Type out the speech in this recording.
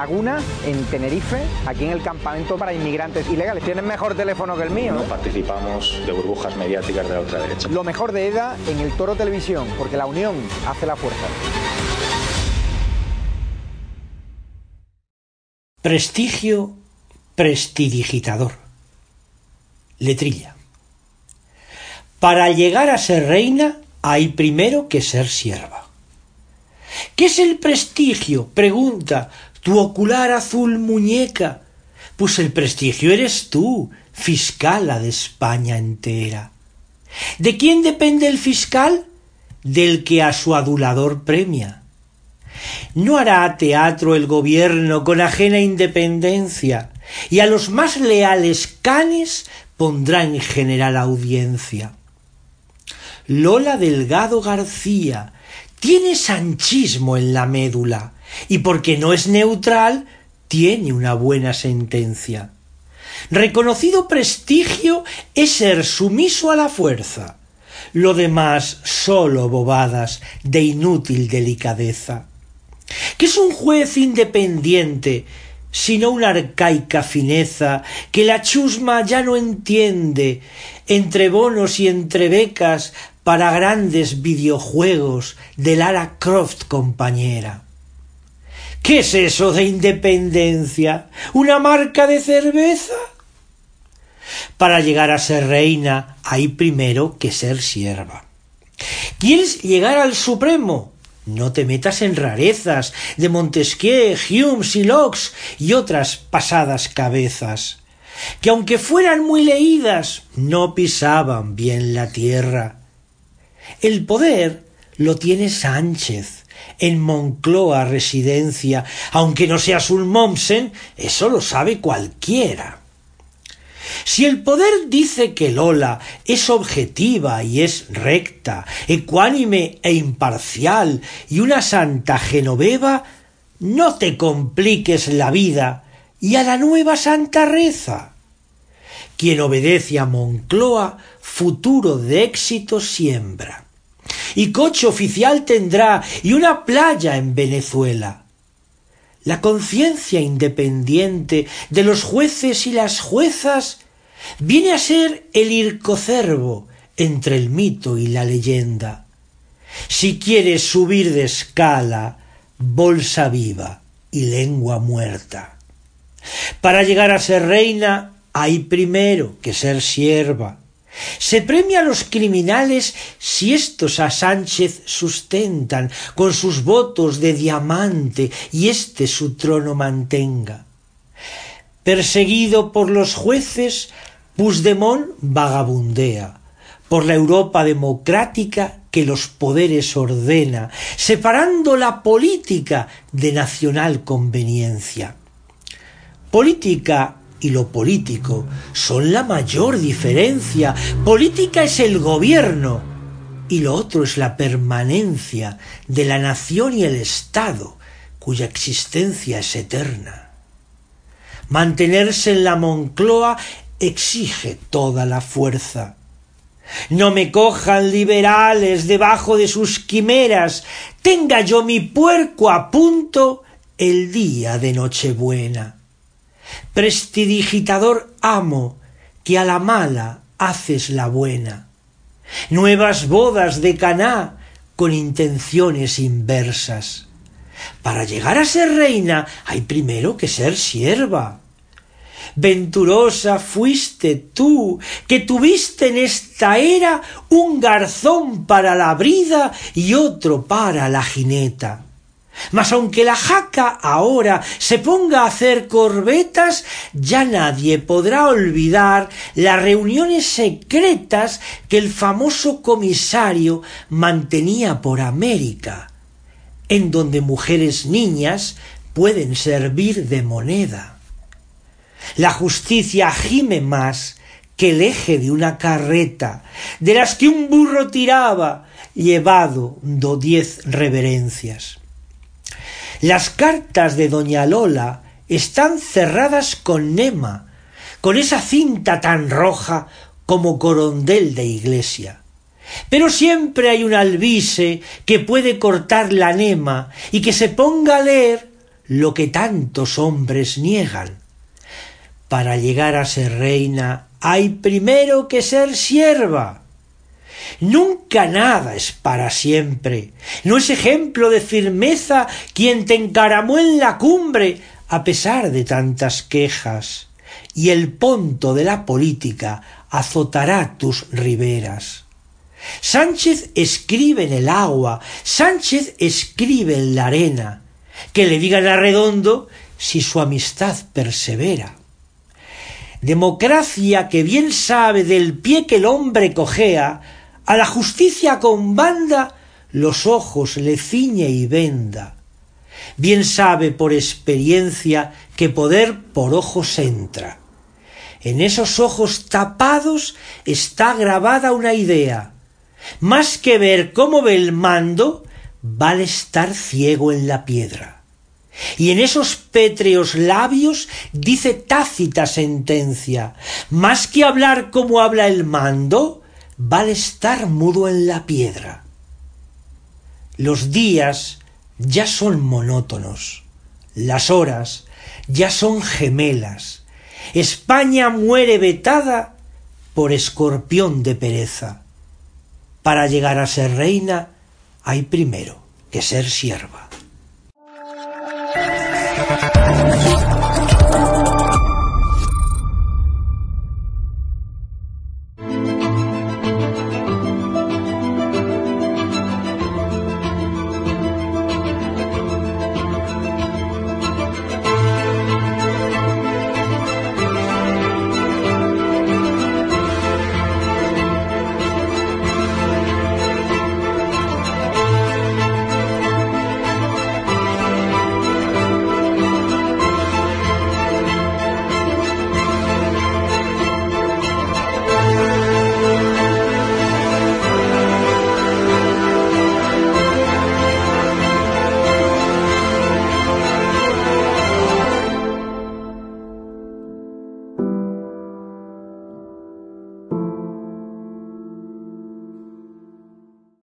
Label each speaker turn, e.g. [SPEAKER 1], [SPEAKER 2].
[SPEAKER 1] Laguna, en Tenerife, aquí en el campamento para inmigrantes ilegales. Tienen mejor teléfono que el mío.
[SPEAKER 2] No participamos de burbujas mediáticas de la ultraderecha.
[SPEAKER 1] Lo mejor de EDA en el Toro Televisión, porque la unión hace la fuerza.
[SPEAKER 3] Prestigio prestidigitador. Letrilla. Para llegar a ser reina hay primero que ser sierva. ¿Qué es el prestigio? Pregunta tu ocular azul muñeca. Pues el prestigio eres tú, fiscala de España entera. ¿De quién depende el fiscal? Del que a su adulador premia. No hará teatro el gobierno con ajena independencia, y a los más leales canes pondrá en general audiencia. Lola Delgado García tiene sanchismo en la médula, y porque no es neutral, tiene una buena sentencia. Reconocido prestigio es ser sumiso a la fuerza. Lo demás sólo bobadas de inútil delicadeza. ¿Qué es un juez independiente sino una arcaica fineza que la chusma ya no entiende entre bonos y entre becas para grandes videojuegos de Lara Croft compañera? ¿Qué es eso de independencia? ¿Una marca de cerveza? Para llegar a ser reina hay primero que ser sierva. ¿Quieres llegar al Supremo? No te metas en rarezas de Montesquieu, Hume, Silox y otras pasadas cabezas, que aunque fueran muy leídas, no pisaban bien la tierra. El poder lo tiene Sánchez, en Moncloa residencia, aunque no seas un Mommsen, eso lo sabe cualquiera. Si el poder dice que Lola es objetiva y es recta, ecuánime e imparcial y una santa genoveva, no te compliques la vida y a la nueva santa reza. Quien obedece a Moncloa, futuro de éxito siembra. Y coche oficial tendrá y una playa en Venezuela. La conciencia independiente de los jueces y las juezas viene a ser el ircocervo entre el mito y la leyenda. Si quieres subir de escala, bolsa viva y lengua muerta. Para llegar a ser reina hay primero que ser sierva. Se premia a los criminales si éstos a Sánchez sustentan con sus votos de diamante y éste su trono mantenga. Perseguido por los jueces, Puigdemont vagabundea por la Europa democrática que los poderes ordena, separando la política de nacional conveniencia. Política y lo político son la mayor diferencia. Política es el gobierno y lo otro es la permanencia de la nación y el Estado, cuya existencia es eterna. Mantenerse en la Moncloa exige toda la fuerza. No me cojan liberales debajo de sus quimeras, tenga yo mi puerco a punto el día de Nochebuena. Prestidigitador amo, que a la mala haces la buena. Nuevas bodas de Caná con intenciones inversas. Para llegar a ser reina hay primero que ser sierva. Venturosa fuiste tú, que tuviste en esta era un garzón para la brida y otro para la jineta. Mas aunque la jaca ahora se ponga a hacer corbetas, ya nadie podrá olvidar las reuniones secretas que el famoso comisario mantenía por América, en donde mujeres niñas pueden servir de moneda. La justicia gime más que el eje de una carreta, de las que un burro tiraba, llevado do diez reverencias. Las cartas de doña Lola están cerradas con nema, con esa cinta tan roja como corondel de iglesia. Pero siempre hay un albise que puede cortar la nema y que se ponga a leer lo que tantos hombres niegan. Para llegar a ser reina hay primero que ser sierva. Nunca nada es para siempre. No es ejemplo de firmeza quien te encaramó en la cumbre a pesar de tantas quejas. Y el ponto de la política azotará tus riberas. Sánchez escribe en el agua, Sánchez escribe en la arena, que le digan a Redondo si su amistad persevera. Democracia que bien sabe del pie que el hombre cojea, a la justicia con banda los ojos le ciñe y venda. Bien sabe por experiencia que poder por ojos entra. En esos ojos tapados está grabada una idea. Más que ver cómo ve el mando, vale estar ciego en la piedra. Y en esos pétreos labios dice tácita sentencia, más que hablar como habla el mando, vale estar mudo en la piedra. Los días ya son monótonos, las horas ya son gemelas. España muere vetada por escorpión de pereza. Para llegar a ser reina hay primero que ser sierva.